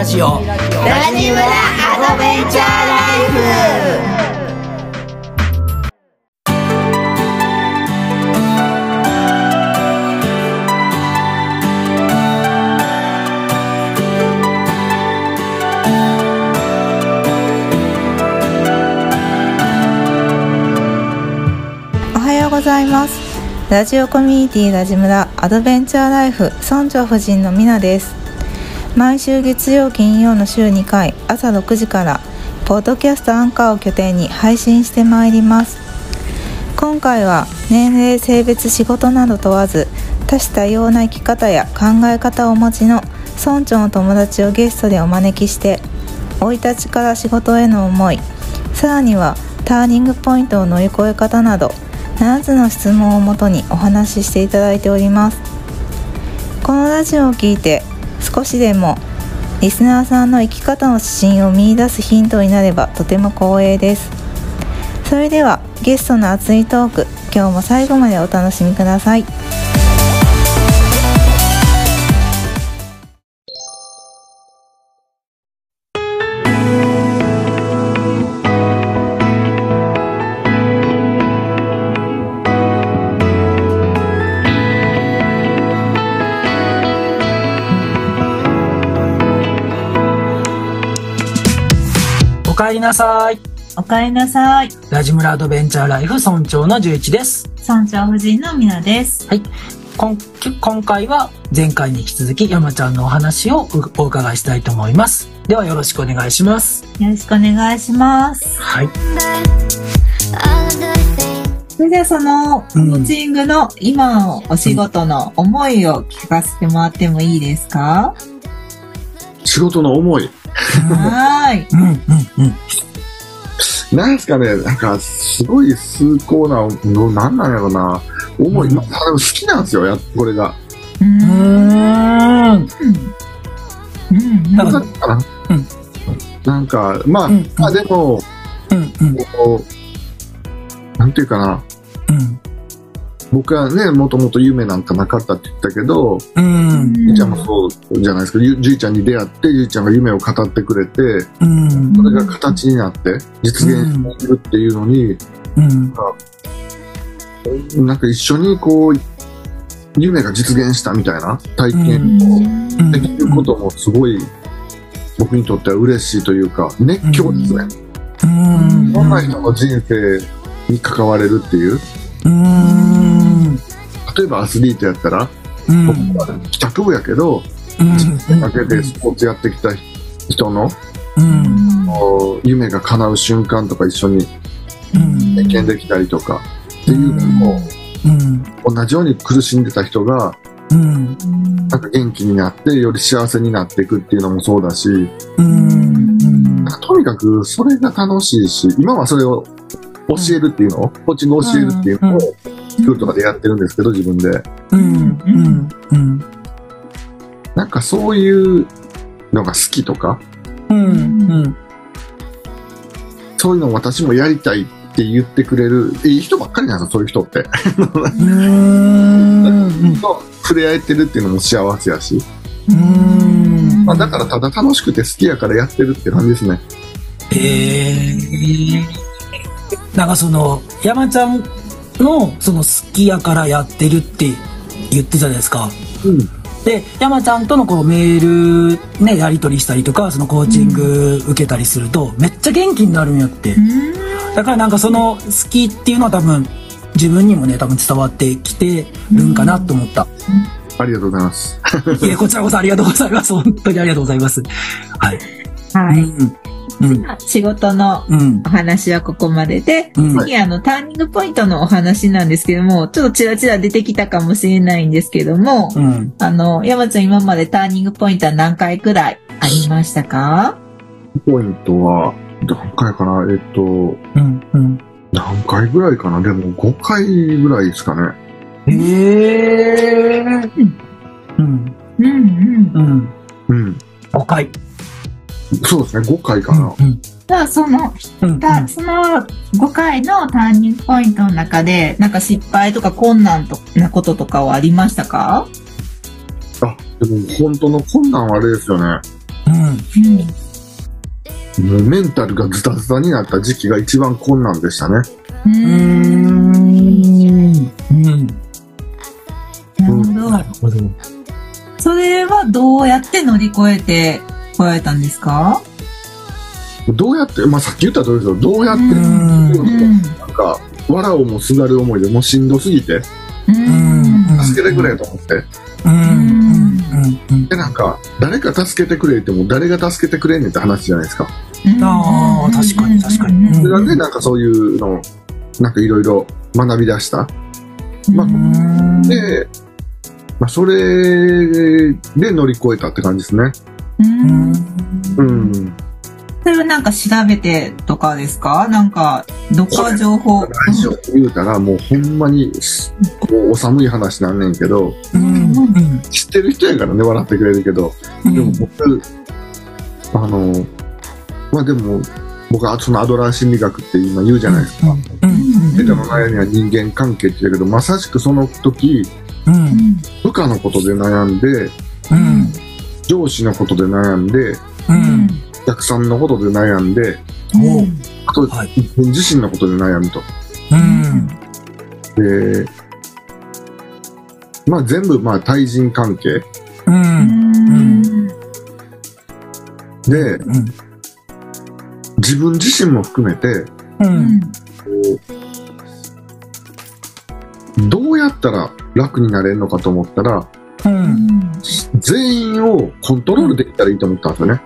ラジオ。ラジムラアドベンチャーライフ。ございます。ラジオコミュニティラジムラアドベンチャーライフ村長夫人のみなです。毎週月曜金曜の週2回朝6時からポッドキャストアンカーを拠点に配信してまいります。今回は年齢性別仕事など問わず多種多様な生き方や考え方をお持ちの村長の友達をゲストでお招きして生い立ちから仕事への思いさらにはターニングポイントを乗り越え方など7つの質問をもとにお話ししていただいております。このラジオを聞いて少しでもリスナーさんの生き方の指針を見いだすヒントになればとても光栄です。それではゲストの熱いトーク今日も最後までお楽しみください。りなさい。おかえりなさい。ラジムラアドベンチャーライフ村長の11です。村長夫人のみなです。今今回は前回に引き続き山ちゃんのお話をお伺いしたいと思います。ではよろしくお願いします。よろしくお願いします。はい。それではそのコーチングの今のお仕事の思いを聞かせてもらってもいいですか、仕事の思い。はーい。うんうんうんなんですかね、なんか、すごい崇高なの、なんなんやろな。思い、うんまあ、好きなんですよ、や、これが。うーん。うーんうん。うん。なるほどだから、うんなんか、まあ、うんまあでも、うんうんこう、なんていうかな。うん僕はね、もともと夢なんかなかったって言ったけど、うん。ゆいちゃんもそうじゃないですか。ゆゆいちゃんに出会って、ゆいちゃんが夢を語ってくれて、うん。それが形になって、実現しているっていうのに、うん。なんか一緒にこう、夢が実現したみたいな体験をできることもすごい、僕にとっては嬉しいというか、熱狂ですね。うん。いろんな人の人生に関われるっていう。うん例えばアスリートやったら、うん。僕は帰宅部やけど、人生かけてスポーツやってきた人のうん。夢が叶う瞬間とか一緒にうん。経験できたりとか、っていうのも、うん。同じように苦しんでた人が、うん。なんか元気になって、より幸せになっていくっていうのもそうだし、うん。とにかくそれが楽しいし、今はそれを教えるっていうのを、コーチングを教えるっていうのを、スクールとかでやってるんですけど、自分で。うん。うん。うん。なんかそういうのが好きとか、うん。うん。そういうのを私もやりたいって言ってくれる、いい人ばっかりなん。ですよ、そういう人って。うん。と触れ合えてるっていうのも幸せやし。うん。まあ、だからただ楽しくて好きやからやってるって感じですね。えー、なん。かその山ちゃんのその好きやからやってるって言ってたじゃないですか。うん。で山ちゃんとのこうメールねやり取りしたりとかそのコーチング受けたりするとめっちゃ元気になるんやって。だからなんかその好きっていうのは多分自分にもね多分伝わってきてるんかなと思った。ありがとうございます。いやこちらこそありがとうございます。本当にありがとうございます。はい。はい。うん。うん。仕事のうん。お話はここまでで、うん次あのターニングポイントのお話なんですけども、ちょっとちらちら出てきたかもしれないんですけども、うん。あの、山ちゃん今までターニングポイントは何回くらいありましたか？ポイントは、何回かな？えっと、うん。うん。何回ぐらいかな？でも5回ぐらいですかね。へえ。うん。うんうん。うん。うん。5回。そうですね、5回かな。うん。じゃあその、うん。たその5回のターニングポイントの中で、なんか失敗とか困難となこととかはありましたか？あ、でも本当の困難はあれですよね。うん。もうメンタルがズタズタになった時期が一番困難でしたね。うーん。うん。なるほどなるほど。それはどうやって乗り越えてこられたんですか？どうやって、まあさっき言った通りですよ。どうやって、うんうん。なんか、笑うもすがる思いでもうしんどすぎて、うん。助けてくれと思って。うん。うん。うん。で、なんか、誰か助けてくれっても誰が助けてくれんねんって話じゃないですか。ああ、確かに確かに。それがね、なんかそういうのを、なんかいろいろ学び出した。まあうん。で、まあ、それで乗り越えたって感じですね。うん。うん。それはなんか調べてとかですか？なんか、どっか情報？ラジオ言うたら、もうほんまに、こう、お寒い話なんねんけど、うん。うん。知ってる人やからね、笑ってくれるけど、でも僕、あの、まあでも、僕はそのアドラー心理学って今言うじゃないですか。うん。ベタの悩みは人間関係って言うけど、まさしくその時、うん。部下のことで悩んで、うん。上司のことで悩んで、うん。お客さんのことで悩んで、おあと、はい自分自身のことで悩むと。うん。で、まあ全部、まあ対人関係うん。で、うん。自分自身も含めて、うん。どうやったら楽になれるのかと思ったら、うん。全員をコントロールできたらいいと思ったんですよね。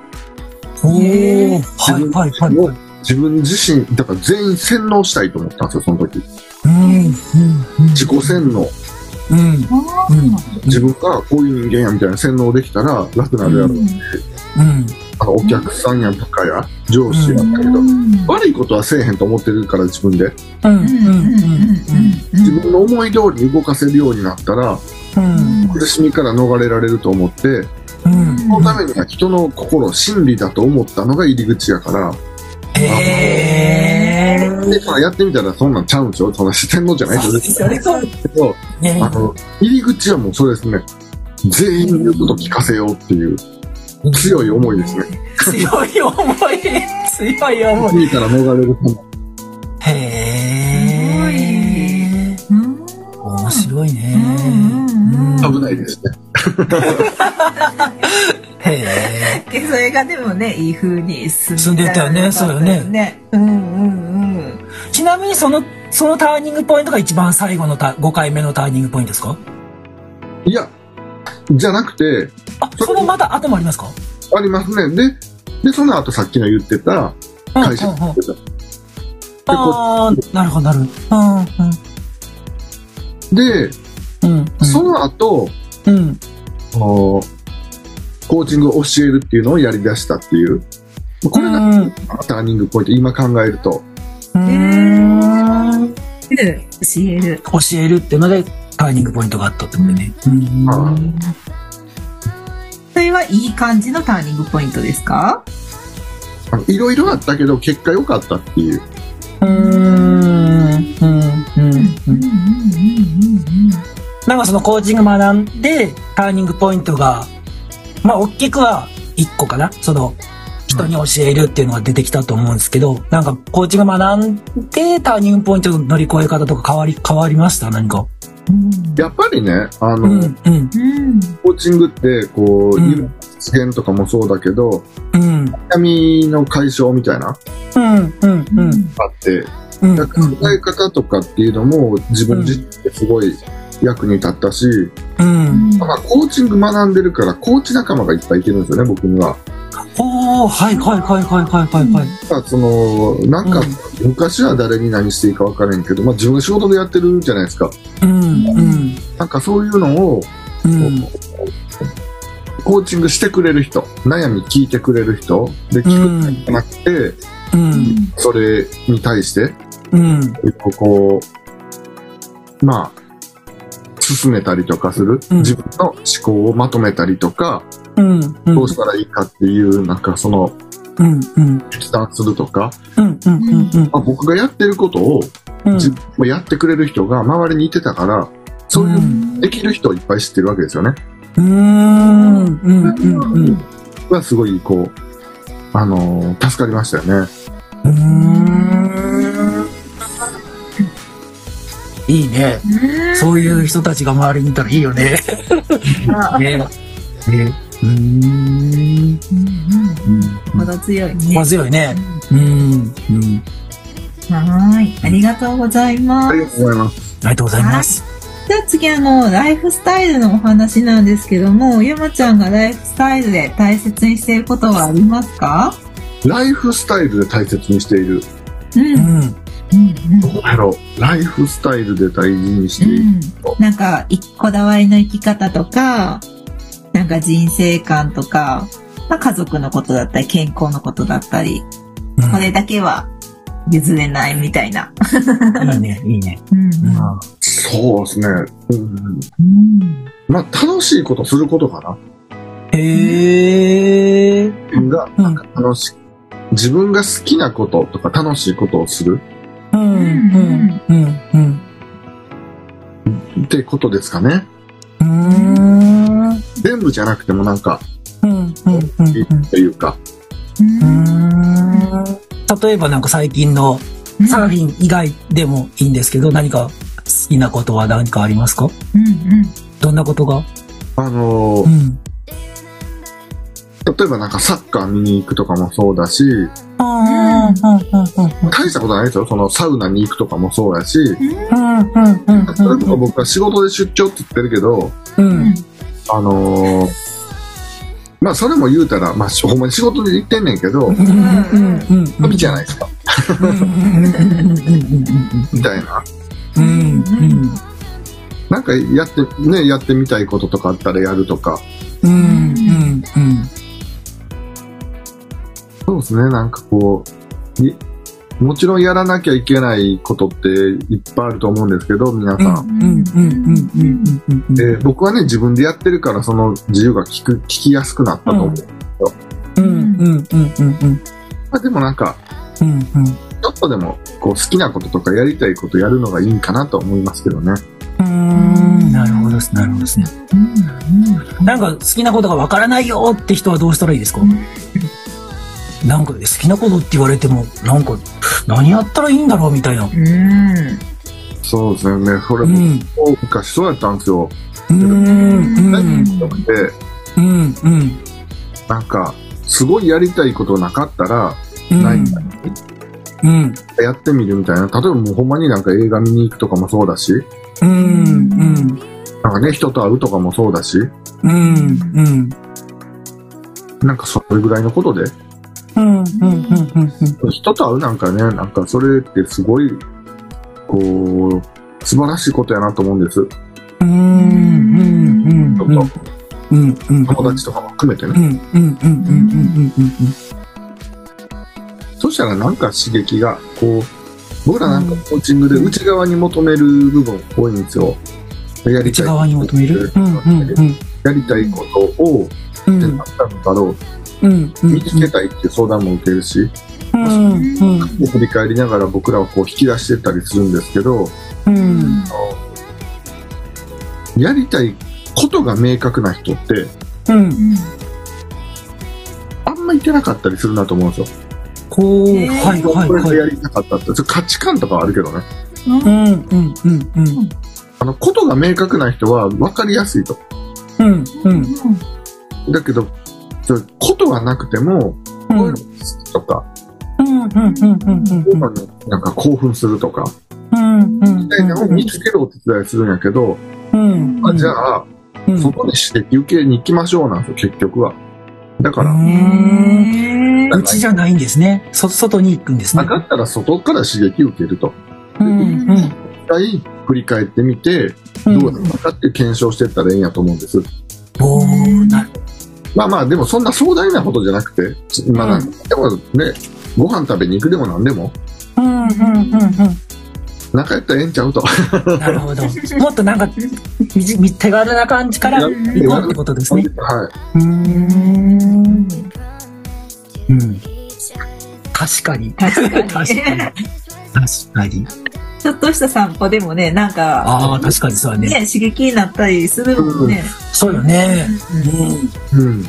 おー。はいはいはいはい。自分自身、だから全員洗脳したいと思ったんですよ、その時。うん。自己洗脳。うん。うん。自分がこういう人間やみたいな洗脳できたら楽なるやろう。うん。あのお客さんや部下や上司やったけど、悪いことはせえへんと思ってるから自分で。うん。うん。自分の思い通りに動かせるようになったら、うん。苦しみから逃れられると思って、うん。そのためには人の心、真理だと思ったのが入り口やから、へー。で、まあやってみたらそんなんちゃうんでしょそんな視点のじゃないそうですよね。そうけど、ねあの、入り口はもうそれですね。全員の言うこと聞かせようっていう強い思いですね。強い思い。強い思い。いいから逃れるためにへー。面白いね。危ないですね。へでそれがでもね、いい風に進進んでったよねそうよねね。うんうんうん。ー。ちなみにその、そのターニングポイントが一番最後のた5回目のターニングポイントですか？いや、じゃなくて、あ、そのまた後もありますか？ありますね。で、で、その後さっきの言ってた会社あー、なるほど、なるほど。で、うん、うん。うん、その後、うん。あのコーチングを教えるっていうのをやり出したっていう。これがうん。ターニングポイント、今考えると。うん。で、教える。教えるっていうので、ターニングポイントがあったってことね。うん。あそれはいい感じのターニングポイントですか？あのいろいろあったけど、結果良かったっていう。うーん。うん。うん。うん。なんかそのコーチング学んで、ターニングポイントが、まあ、大きくは1個かな。その、人に教えるっていうのが出てきたと思うんですけど、なんか、コーチング学んで、ターニングポイントの乗り越え方とか変わり、変わりました？何か。やっぱりね、あの、うん、うん、うん。コーチングって、こう、うん夢実現とかもそうだけど、うん、悩みの解消みたいな、あうん、うん、うん、って、うん、だから考え方とかっていうのも自分自身ですごい役に立ったし、うん。まあ、コーチング学んでるから、コーチ仲間がいっぱいいてるんですよね、僕には。おー、はい、はい、はい、はい、はい、はい、はい。まあ、その、なんか、昔は誰に何していいか分からんけど、まあ、自分が仕事でやってるじゃないですか。うん、うん、なんかそういうのを、うん、コーチングしてくれる人、悩み聞いてくれる人、で、聞くんじゃなくて、うん、それに対して、うん、こう、まあ、進めたりとかする、うん自分の思考をまとめたりとか、うん、うん、どうしたらいいかっていう、なんかその、うん、うん、決断するとか、うん、うん、うん、うん、まあ、僕がやってることを、うん、自分もやってくれる人が周りにいてたから、そういう、できる人をいっぱい知ってるわけですよね。うーん、うん、うん、うん。はすごい、こう、あのー助かりましたよね。うーん。いいね。そういう人たちが周りにいたらいいよね。ね。ね。うーん。程強いねま。強いね。うん。うん。はーい。ありがとうございますあり。がとうございます。ありがとうございます。じゃあ次あの、ライフスタイルのお話なんですけども、ゆまちゃんがライフスタイルで大切にしていることはありますか？ライフスタイルで大切にしている。うん。どうやろう。ライフスタイルで大事にしている。うん。なんか、いこだわりの生き方とか、なんか人生観とか、まあ、家族のことだったり、健康のことだったり、うんこれだけは譲れないみたいな。いいね、いいね。うん。うんそうですね。うん、うん。まあ、楽しいことすることかな。へえ。自分が、うん楽し自分が好きなこととか楽しいことをするうん、うん、うん、うん。ってことですかね。うん。全部じゃなくてもなんか、うん、うん、うん。というか、うん例えばなんか最近のサーフィン以外でもいいんですけど、何か好きなことは何かありますかうんうん。どんなことがあのーうん。例えばなんかサッカー見に行くとかもそうだし、大したことないですよ。そのサウナに行くとかもそうだし。それこそ僕は仕事で出張って言ってるけど、うん、あのーまあそれも言うたら、まあほんまに仕事で行ってんねんけど、うん、うん、じゃないですか。みたいな。うん、うん。なんかやって、ね、やってみたいこととかあったらやるとか。うん。ですね、なんかこう、いもちろんやらなきゃいけないことっていっぱいあると思うんですけど、皆さん。うん、うん、うん、うん、うん。で僕はね、自分でやってるからその自由が聞く、聞きやすくなったと思う。うん、うん、うん、うん、うん。まあ、でもなんか、うん、うん。ちょっとでもこう好きなこととかやりたいことやるのがいいんかなと思いますけどね。うーん、なるほどです、なるほどですね。なんか好きなことがわからないよって人はどうしたらいいですか？なんか好きなことって言われても、なんか何やったらいいんだろうみたいな。うん。そうですね、それもうん、昔そうやったんですよ。うーん、うん、うん、うん、なんか、すごいやりたいことなかったら、うん、ないうん、やってみるみたいな。例えばもうほんまになんか映画見に行くとかもそうだし、うん、うん、なんかね、人と会うとかもそうだし、うん、うん、なんかそれぐらいのことで、人と会うなんかね、なんかそれってすごい、こう、素晴らしいことやなと思うんです。うん、うん、うん、友達とかも含めてね。うん、うん、うん、うん、うん、うん、そしたらなんか刺激が、こう、僕らなんかコーチングで内側に求める部分多いんですよ。やりたい。内側に求める？うん、うん、うん、やりたいことを、うん、何だったのだろうん、う、見つけたいっていう相談も受けるし、うん、うん、振り返りながら僕らはこう引き出してったりするんですけど、うん、やりたいことが明確な人って、うん。あんまいてなかったりするなと思うんですよ。こう、へーはい、はい、これはい。でやりたかったって、価値観とかはあるけどね。うん、うん、うん、うん、あの、ことが明確な人は分かりやすいと。うん、うん、だけど、ことがなくても、うん、うん、こういうの好きとか、うん、うん、うん、こういうのになんか興奮するとか、うん、うん、みたいなのを見つけるお手伝いするんやけど、うん、まあ、じゃあ、うん、そこに刺激受けに行きましょうなんですよ、結局は。だから、うん、うちじゃないんですね。そ、外に行くんですね。だったら外から刺激受けると。うん、うん、一回振り返ってみて、うん。どうだったかって検証していったらいいんやと思うんです。おー、なるまあまあ、でもそんな壮大なことじゃなくて、まあなんか、でもね、ご飯食べに行くでもなんでも、うん、うん、うん、仲やったらええんちゃうと。うん。なるほど。もっとなんか、みじみ手軽な感じから行こうってことですね。はい。うーん。うん。確かに。確かに確かに。確かに。ちょっとした散歩でもね、なんか、ああ、確かにそうだね。ね、刺激になったりするもんね。そうよね。うん。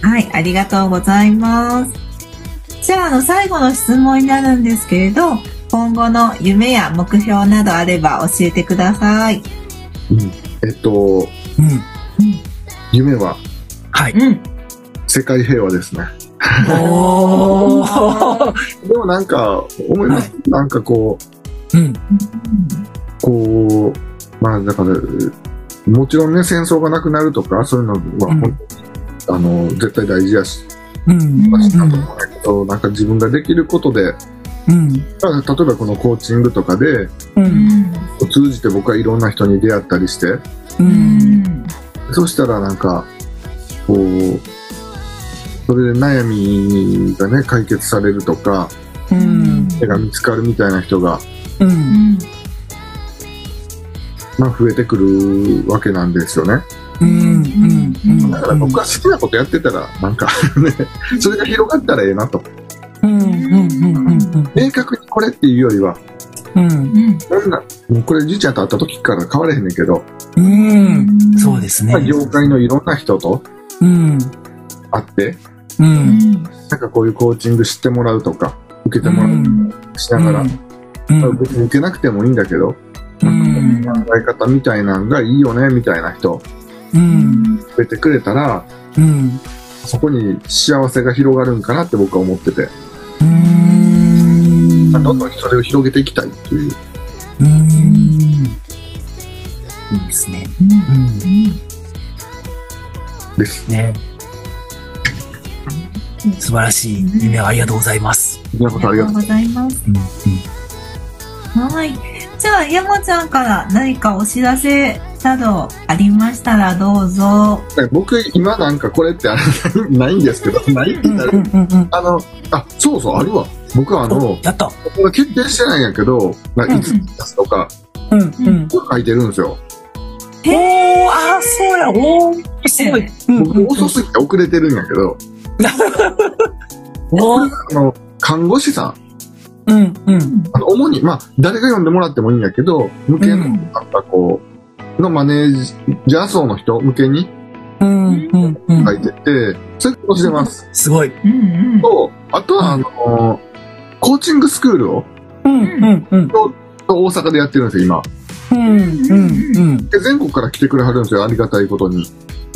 はい、ありがとうございます。じゃあ、あの、最後の質問になるんですけれど、今後の夢や目標などあれば教えてください。えっと、うん。夢は？はい。うん。世界平和ですね。おー。でもなんか、思います。なんかこう、うん。こう、まあだから、もちろんね、戦争がなくなるとか、そういうのは、うんあの、絶対大事やし、うん。まあしたと思うんだけど、なんか自分ができることで、うん。まあ例えばこのコーチングとかで、う。うんん。通じて僕はいろんな人に出会ったりして、う。うんん。そしたらなんか、こう、それで悩みがね、解決されるとか、うん。手が見つかるみたいな人が、う。うんん。まあ増えてくるわけなんですよね。うん。うん。だから僕は好きなことやってたら、なんかね、それが広がったらええなと。うん。うん。うん。明確にこれっていうよりは、うん。うん。そんな、もうこれじいちゃんと会った時から変われへんねんけど、うん。そうですねまあ。業界のいろんな人とうん。会って、うん。なんかこういうコーチング知ってもらうとか、受けてもらうしながら、まあ別に受けなくてもいいんだけど、うん。考え方みたいなんがいいよね、みたいな人、うん。増えてくれたら、うん。そこに幸せが広がるんかなって僕は思ってて、うん。まあどんどんそれを広げていきたいっていう。うん。いいですね。うん。です。ね。素晴らしい夢をありがとうございます。ありがとう。ございます。うん。はい。じゃあ、山ちゃんから何かお知らせなどありましたらどうぞ。僕、今なんかこれってあれないんですけど、ないって言ったら、うんうんうん。あの、あ、そうそう、あるわ。僕はあのお、やった。これ決定してないんやけど、まあいつ出すとか、うんうん。書いてるんですよ。おー、あー、そうや、おー、すごい。うん僕遅すぎて遅れてるんやけど、おー、あの、看護師さん、うんうん。あの主に、まあ、誰が読んでもらってもいいんやけど、向けの、なんかこう、のマネージャー層の人向けにうんうんうん書。いてて、それをしてます。すごい。うんうん。と、あとは、あの、コーチングスクールを、うんうんうん。大阪でやってるんですよ、今。うんうんで、全国から来てくれはるんですよ、ありがたいことに。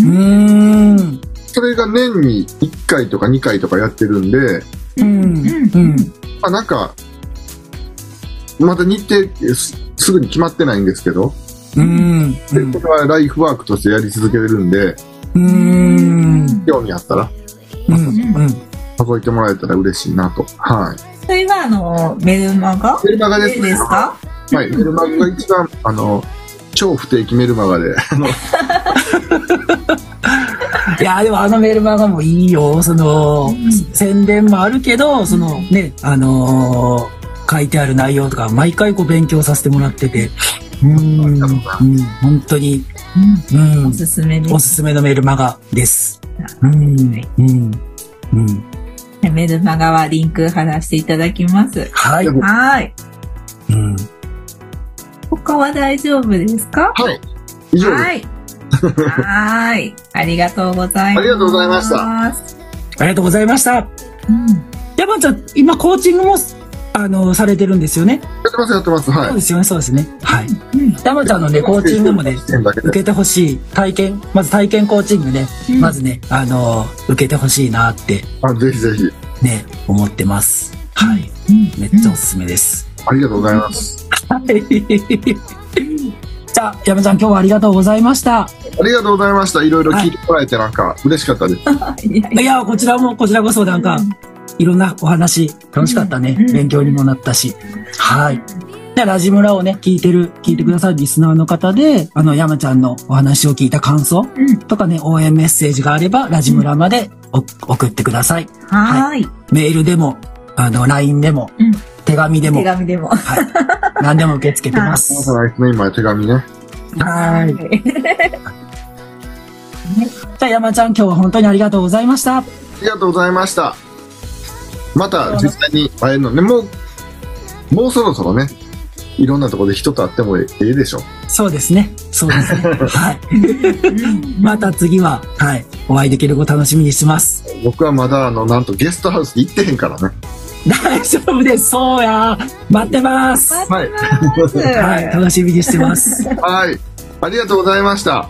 うん。うん。それが年に1回とか2回とかやってるんで、うんうん。まあなんか、まだ日程すすぐに決まってないんですけど、うん。でこれはライフワークとしてやり続けれるんで、うん。興味あったら、うんうん。覗いてもらえたら嬉しいなと。はい。それは、あの、メルマガ？メルマガです。ですか？はい。メルマガが一番、あの、超不定期メルマガで、あの、いや、でもあのメールマガもいいよ。その、宣伝もあるけど、そのね、あのー書いてある内容とか、毎回こう勉強させてもらってて、うん、うん、本当に、うんお、すすめでおす。すすめのメールマガです。うん、うん、うん。メルマガはリンク貼らせていただきます。はい。うはい。ん。他は大丈夫ですか？はい。以上です。はい。はい。ありがとうございます。ありがとうございましたありがとうございました。うん。山ちゃん、今コーチングも、あの、されてるんですよね？やってます、やってます。はい。そうですよね、そうですね。はい。うん山ちゃんのね、コーチングもね、受けてほしい体験、まず体験コーチングね、うんまずね、あの、受けてほしいなってあ、ぜひぜひ。ね、思ってます。はい。めっちゃおすすめです。ありがとうございます。はい。じゃあ、山ちゃん今日はありがとうございました。ありがとうございました。いろいろ聞いてもらえてなんか嬉しかったです。いやこちらも、こちらこそなんか、いろんなお話、楽しかったね。うん勉強にもなったし。はい。で、ラジムラをね、聞いてる、聞いてくださるリスナーの方で、あの、山ちゃんのお話を聞いた感想うんとかね、応援メッセージがあれば、ラジムラまでお送ってください。はーい。メールでも、あの、LINE でも、うん手紙でも手、紙でも。はい。何でも受け付けてます。皆さんですね、今手紙ね。はい。じゃあ、山ちゃん今日は本当にありがとうございました。ありがとうございました。また実際に会えるのね、もう、もうそろそろね、いろんなところで人と会ってもええでしょ。そうですね。そうですね。はい。また次は、はい。お会いできるご楽しみにします。僕はまだ、あの、なんとゲストハウス行ってへんからね。大丈夫です。そうや。待ってます。ははい。い。楽しみにしてます。はい。ありがとうございました。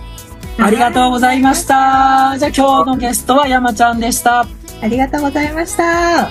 ありがとうございました。じゃあ今日のゲストは山ちゃんでした。ありがとうございました。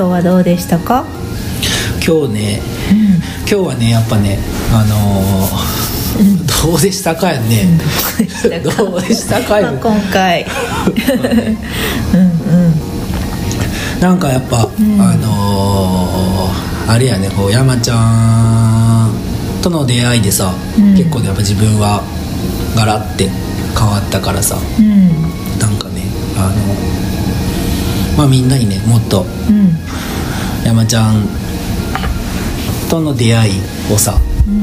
今日はどうでしたか？今日ね、今日はね、やっぱね、あのーどうでしたかやね。どうでしたか？まあや今回、なんかやっぱ、あのーあれやね、こう山ちゃんとの出会いでさ、結構ねやっぱ自分はガラって変わったからさ、うん。なんかね、あのまあみんなにねもっとうん山ちゃんとの出会いをさ、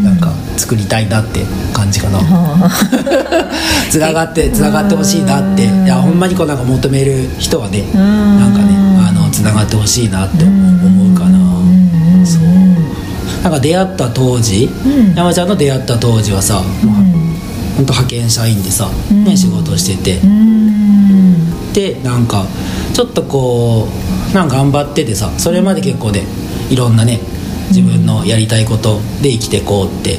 なんか作りたいなって感じかな。つながってつながってほしいなって。いやほんまにこうなんか求める人はねなんかねあのつながってほしいなって思うかな。そう。なんか出会った当時山ちゃんの出会った当時はさもうほんと派遣社員でさね仕事してて。でなんかちょっとこうなんか頑張っててさそれまで結構ねいろんなね自分のやりたいことで生きてこうって、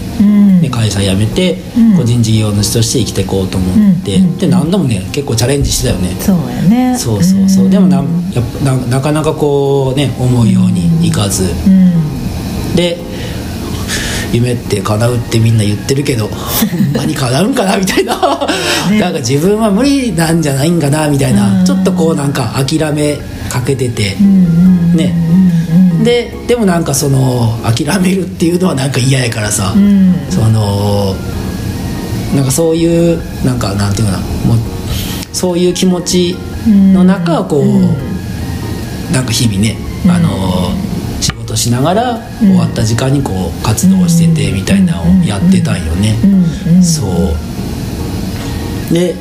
ね、会社辞めて個人事業主として生きてこうと思って、で何度もね結構チャレンジしてたよね。そうやね。そうそうそう。でもなんやななかなかこうね思うようにいかず。うん。で夢って叶うってみんな言ってるけど ほんまに叶うんかなみたいな、なんか自分は無理なんじゃないんかなみたいな、ちょっとこうなんか諦めかけてて、ね、ででもなんかその諦めるっていうのはなんか嫌やからさ、うん。そのなんかそういうなんかなんていうかな。もうそういう気持ちの中こう、なんか日々ね、あの仕事しながら終わった時間にこう活動しててみたいなのをやってたんよね、そう。で、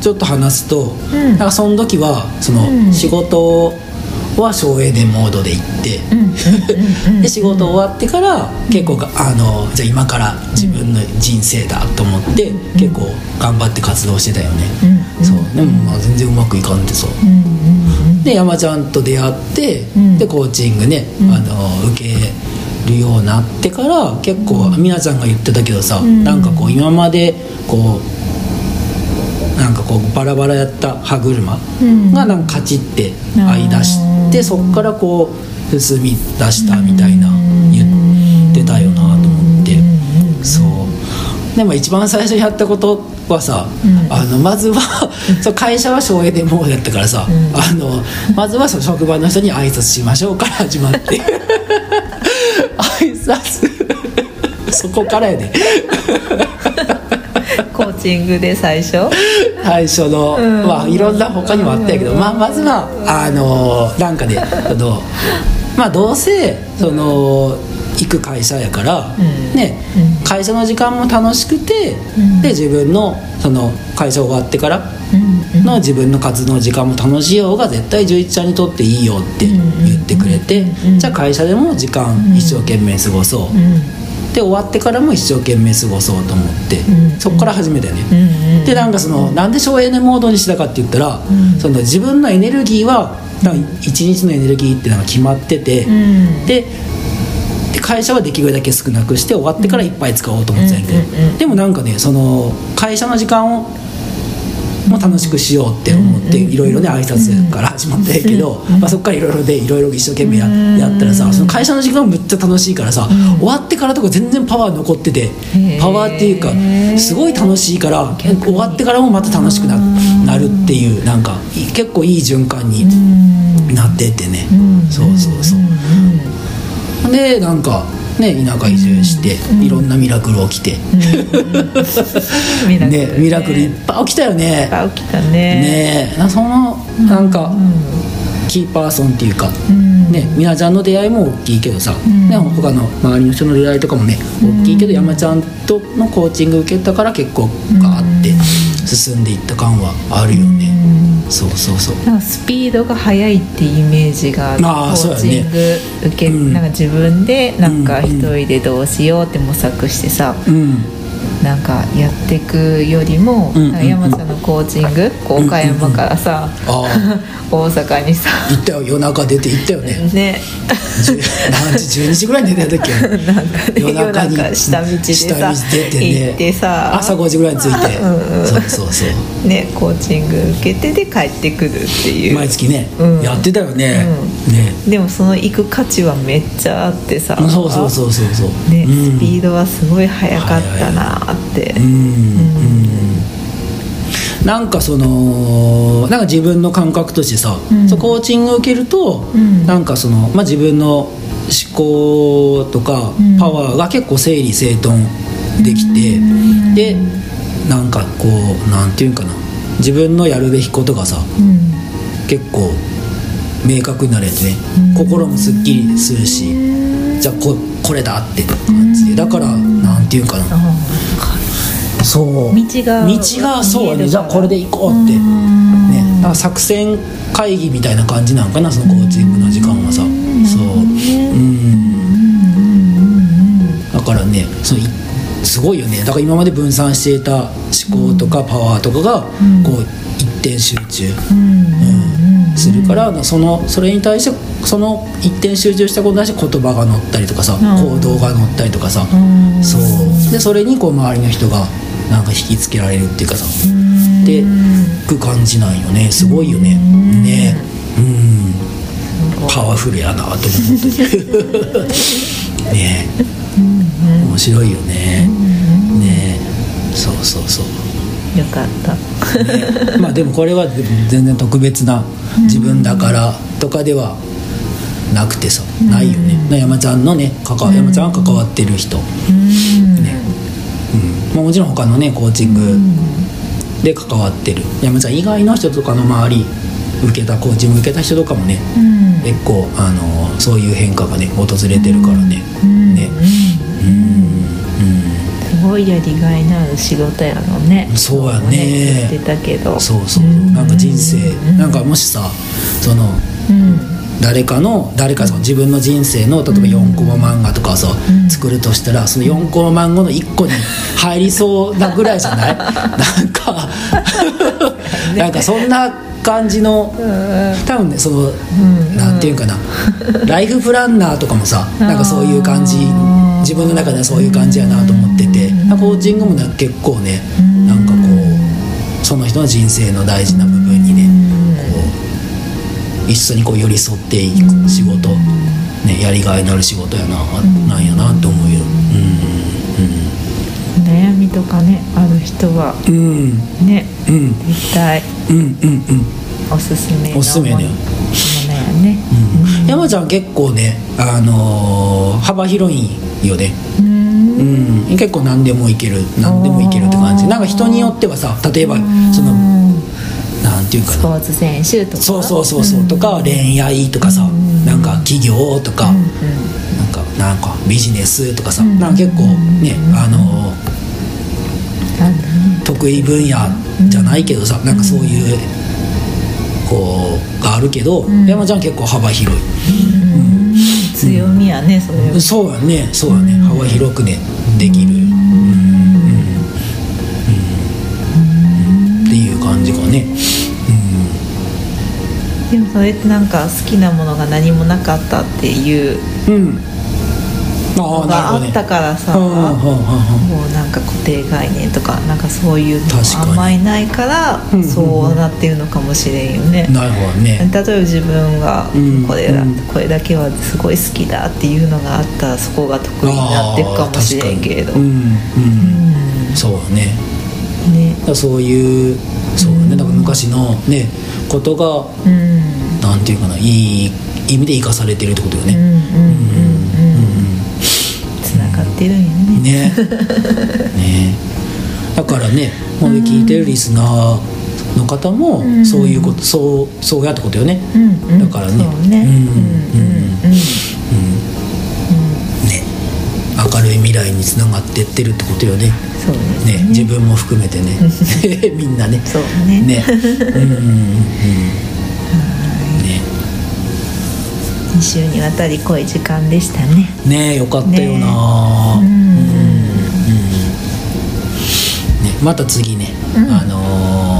ちょっと話すと、なんかその時はその仕事は省エネモードで行って、で仕事終わってから結構があのじゃあ今から自分の人生だと思って、結構頑張って活動してたよね、そう。でもまあ全然うまくいかんでさ、で山ちゃんと出会って、でコーチングね、あの受けるようになってから結構美奈ちゃんが言ってたけどさ、なんかこう今までこうなんかこうバラバラやった歯車がなんかカチって合い出して、そっからこう進み出したみたいな言ってたよなと思って、そう。でも一番最初にやったことはさ、あのまずはそう会社は省エネモードやったからさ、あのまずはその職場の人に挨拶しましょうから始まって。挨拶。そこからやで、コーチングで最初？最初の、まあいろんな他にもあったけど、まあ、まずはあのなんかねあのまあどうせその行く会社やから、ね会社の時間も楽しくて、で自分のその会社終わってからの自分の活動の時間も楽しいようが絶対11ちゃんにとっていいよって言ってくれて、じゃあ会社でも時間一生懸命過ごそう、で終わってからも一生懸命過ごそうと思って、そこから始めたよね、でなんかそのなんで省エネモードにしたかって言ったら、その自分のエネルギーは一日のエネルギーっていうのが決まってて、でで会社はできるだけ少なくして終わってからいっぱい使おうと思ってたんやけど、でもなんかねその会社の時間をも楽しくしようって思っていろいろね挨拶から始まったんやけど、まあ、そっからいろいろでいろいろ一生懸命ややったらさその会社の時間もめっちゃ楽しいからさ、終わってからとか全然パワー残っててパワーっていうかすごい楽しいから終わってからもまた楽しくななるっていうなんかい結構いい循環になってってね、そうそうそう。でなんかね田舎移住して、いろんなミラクル起きて、ミラクルね。ミラクルいっぱい起きたよね。いっぱい起きたね。ねそのなんか、キーパーソンっていうか、ん。ねみなちゃんの出会いも大きいけどさ、ね、他の周りの人の出会いとかもね大きいけど、山ちゃんとのコーチング受けたから結構ガーって進んでいった感はあるよね、そうそうそう。なんかスピードが速いってイメージがあるあーコーチング受け、うん。なんか自分でなんかうん。一人でどうしようって模索してさ、うんなんかやっていくよりも、うんなんか山ちゃんのコーチング、こう岡山からさ、あ 大阪にさ。あ行ったよ。夜中出て行ったよね。ね。10何時12時ぐらいに寝てたっけ？なんかね夜中下道でさ下道出てね。行ってさ。朝5時ぐらいに着いて。うんうん。そうそうそう。ねコーチング受けてで帰ってくるっていう。毎月ね、うん。やってたよね、うね。でもその行く価値はめっちゃあってさ。そうそうそうそうそう。ね、うん。スピードはすごい速かったなって、うんうんなんかそのなんか自分の感覚としてさ、うん。そうコーチングを受けると、ん。なんかその、まあ、自分の思考とかうん。パワーが結構整理整頓できて、でなんかこうなんていうんかな自分のやるべきことがさうん。結構明確になるやつね、心もすっきりするし、じゃあここれだって感じで。だからなんていうんかな、あそう。道が道がそうやね。じゃあこれで行こうって。ね。だ作戦会議みたいな感じなんかなそのコーチングの時間はさ。そう。うん。だからねそういすごいよね。だから今まで分散していた思考とかパワーとかがこう一点集中、うん。するからそのそれに対してその一点集中したことに対して言葉が乗ったりとかさ、行動が乗ったりとかさ、そう。でそれにこう周りの人がなんか引きつけられるっていうかさ。でく感じなんよね。すごいよね。ね。うん。パワフルやなと思 う本当にね面白いよね。ね。そうそうそう。よかった。ね。まあでもこれは全然特別な自分だからとかではなくてさ、ないよね。な山ちゃんのね関わ山ちゃんが関わってる人、ねうんまあ、もちろん他のねコーチングで関わってる。山ちゃん以外の人とかの周り受けたコーチング受けた人とかもね、結構あのそういう変化がね訪れてるからね、ね。すごいやりがいのある仕事やろね。そうやね。そうそうなんか人生なんかもしさそのうん誰かの誰かその自分の人生の例えば4コマ漫画とかさ、作るとしたらその4コマ漫画の1個に入りそうなぐらいじゃない？なんか なんかそんな感じの多分ねその、なんていうかな。ライフプランナーとかもさ なんかそういう感じ自分の中ではそういう感じやなと思っててコーチングもね結構ねなんかこうその人の人生の大事な部分一緒にこう寄り添っていく仕事、ね、やりがいのある仕事やな、なんやなと思うよ。悩みとかねある人はうん。うんねうん。絶対うんうんうん。おすすめのおすすめねものやね。うん。山ちゃん結構ね、あのー幅広いよね。うん。うん。結構何でもいける何でもいけるって感じ。なんか人によってはさ例えばそのなんていうかな。スポーツ選手とか？そうそうそうそう。とか恋愛とかさなんか企業とかなんかなんかビジネスとかさなんか結構ねあの得意分野じゃないけどさなんかそういうこうがあるけど山ちゃん結構幅広い。強みやねそれは。そうやねそうやね。幅広くねできる。うん。うん。っていう感じかねそれってなんか好きなものが何もなかったっていううん。ああなるがあったからさうんうんうんうん。もうなんか固定概念とかなんかそういうのあんまりないからそうなってるのかもしれんよね。なるほどね。例えば自分がうんこれだ、うんこれだけはすごい好きだっていうのがあったらそこが得意になっていくかもしれんけれど、そうだね。ね。そういうそうだね。だから昔のねことがうんなんていうかないい意味で生かされてるってことよね。うんうんうんうんってるんよねねねだからねこれ聞いてるリスナーの方もそういうこと、そうそうやってことよね、うんだからねうねうんうんうんうんね明るい未来につながってってるってことよねね自分も含めてねみんなねそうねねうんうんうん2週にわたり濃い時間でしたね。ねよかったよな、ねううん。ん。ね、また次ね、うん。あの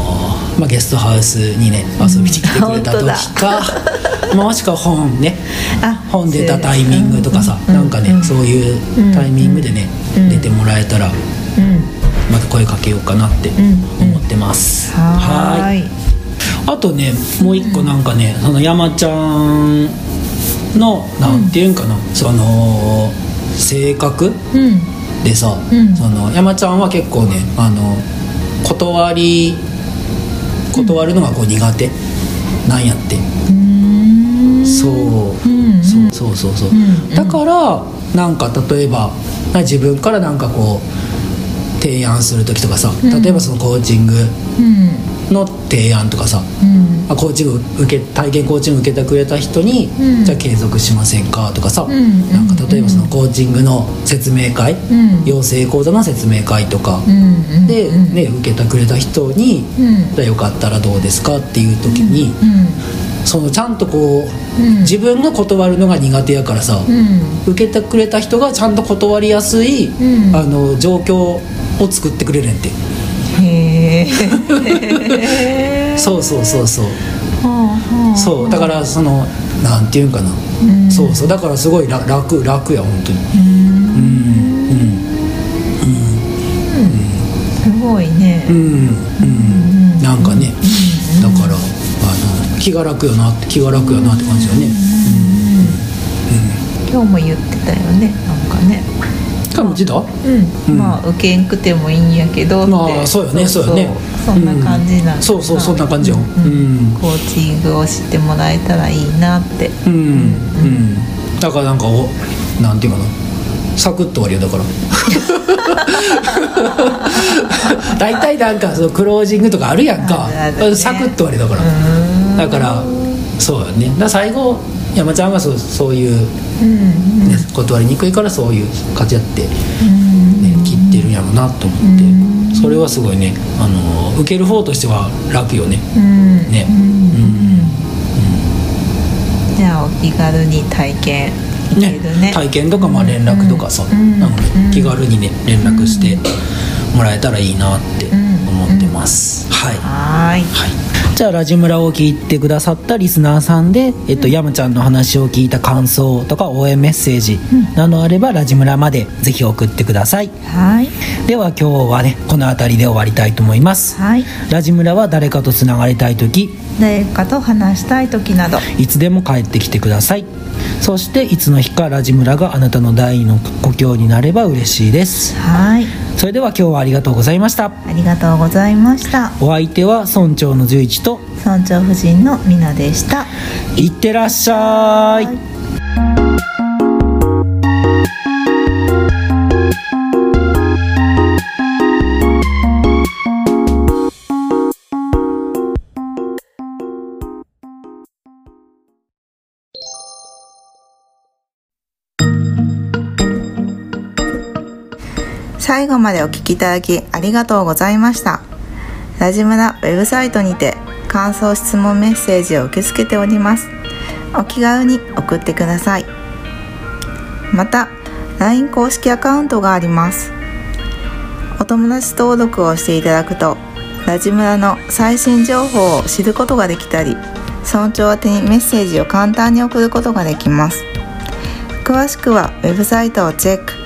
ーまあ、ゲストハウスにね遊びに来てくれた時か、もしくは本ねあ本出たタイミングとかさ、うん。なんかね、うん。そういうタイミングでね、うん。出てもらえたらうん。また声かけようかなってん。思ってます、はーい。あとねもう一個なんかね、その山ちゃんのなんていうんかな、その性格うん。でさ、うん。その山ちゃんは結構ねあの断り断るのがこう苦手なんやって、うん。そう、うん。そうそうそうそう、ん。だからなんか例えば自分からなんかこう提案する時とかさん。例えばそのコーチングうんの提案とかさ、うん。あコーチング受け体験コーチング受けてくれた人に、うん。じゃあ継続しませんかとかさ、んなんか例えばそのコーチングの説明会、うん。養成講座の説明会とか、うんで、うんね、受けてくれた人に、うん。じゃあよかったらどうですかっていう時に、うん。そのちゃんとこう、うん。自分が断るのが苦手やからさ、うん。受けてくれた人がちゃんと断りやすい、うん。あの状況を作ってくれるんやって そうそうそうそう。はあはあそうだからそのなんていうんかな、ん。そうそうだからすごい楽楽楽や本当に。うん。うん。すごいね。うん。うん。うんなんかねだからあの気が楽よなって気が楽やなって感じだね。今日も言ってたよねなんかね感じだうん、うん。まあ受けんくてもいいんやけどって。まあそうよねそうよね。そんな感じなんそうそうそんな感じよ。うん。うん。コーチングを知ってもらえたらいいなって。うん。うん。だからなんかおなんていうかなサクッと終わりよだから。大体なんかそのクロージングとかあるやんか。ね。サクッと終わりだから。うん。だからそうやね。だ最後山ちゃんがそうそういう、うんね、断りにくいからそういう感じやって、ね、うん切ってるんやろうなと思って。それはすごいねあの受ける方としては楽よね。うん。ね。じゃあお気軽に体験いけるね。体験とかまあ連絡とかさ、うんなんかねうん。気軽にね連絡してもらえたらいいなって思ってます、はい。はい、じゃあラジムラを聞いてくださったリスナーさんで、えっと、山ちゃんの話を聞いた感想とか応援メッセージなどあればラジムラまでぜひ送ってください。はい。では今日はねこの辺りで終わりたいと思います。はい。ラジムラは誰かとつながりたい時誰かと話したい時など。いつでも帰ってきてくださいそしていつの日かラジムラがあなたの第二の故郷になれば嬉しいです。はい。それでは今日はありがとうございました。ありがとうございました。お相手は村長の十一と。村長夫人のみなでした。いってらっしゃい最後までお聞きいただきありがとうございました。ラジムラウェブサイトにて感想質問メッセージを受け付けております。お気軽に送ってください。また LINE 公式アカウントがあります。お友達登録をしていただくとラジムラの最新情報を知ることができたり村長宛にメッセージを簡単に送ることができます。詳しくはウェブサイトをチェック。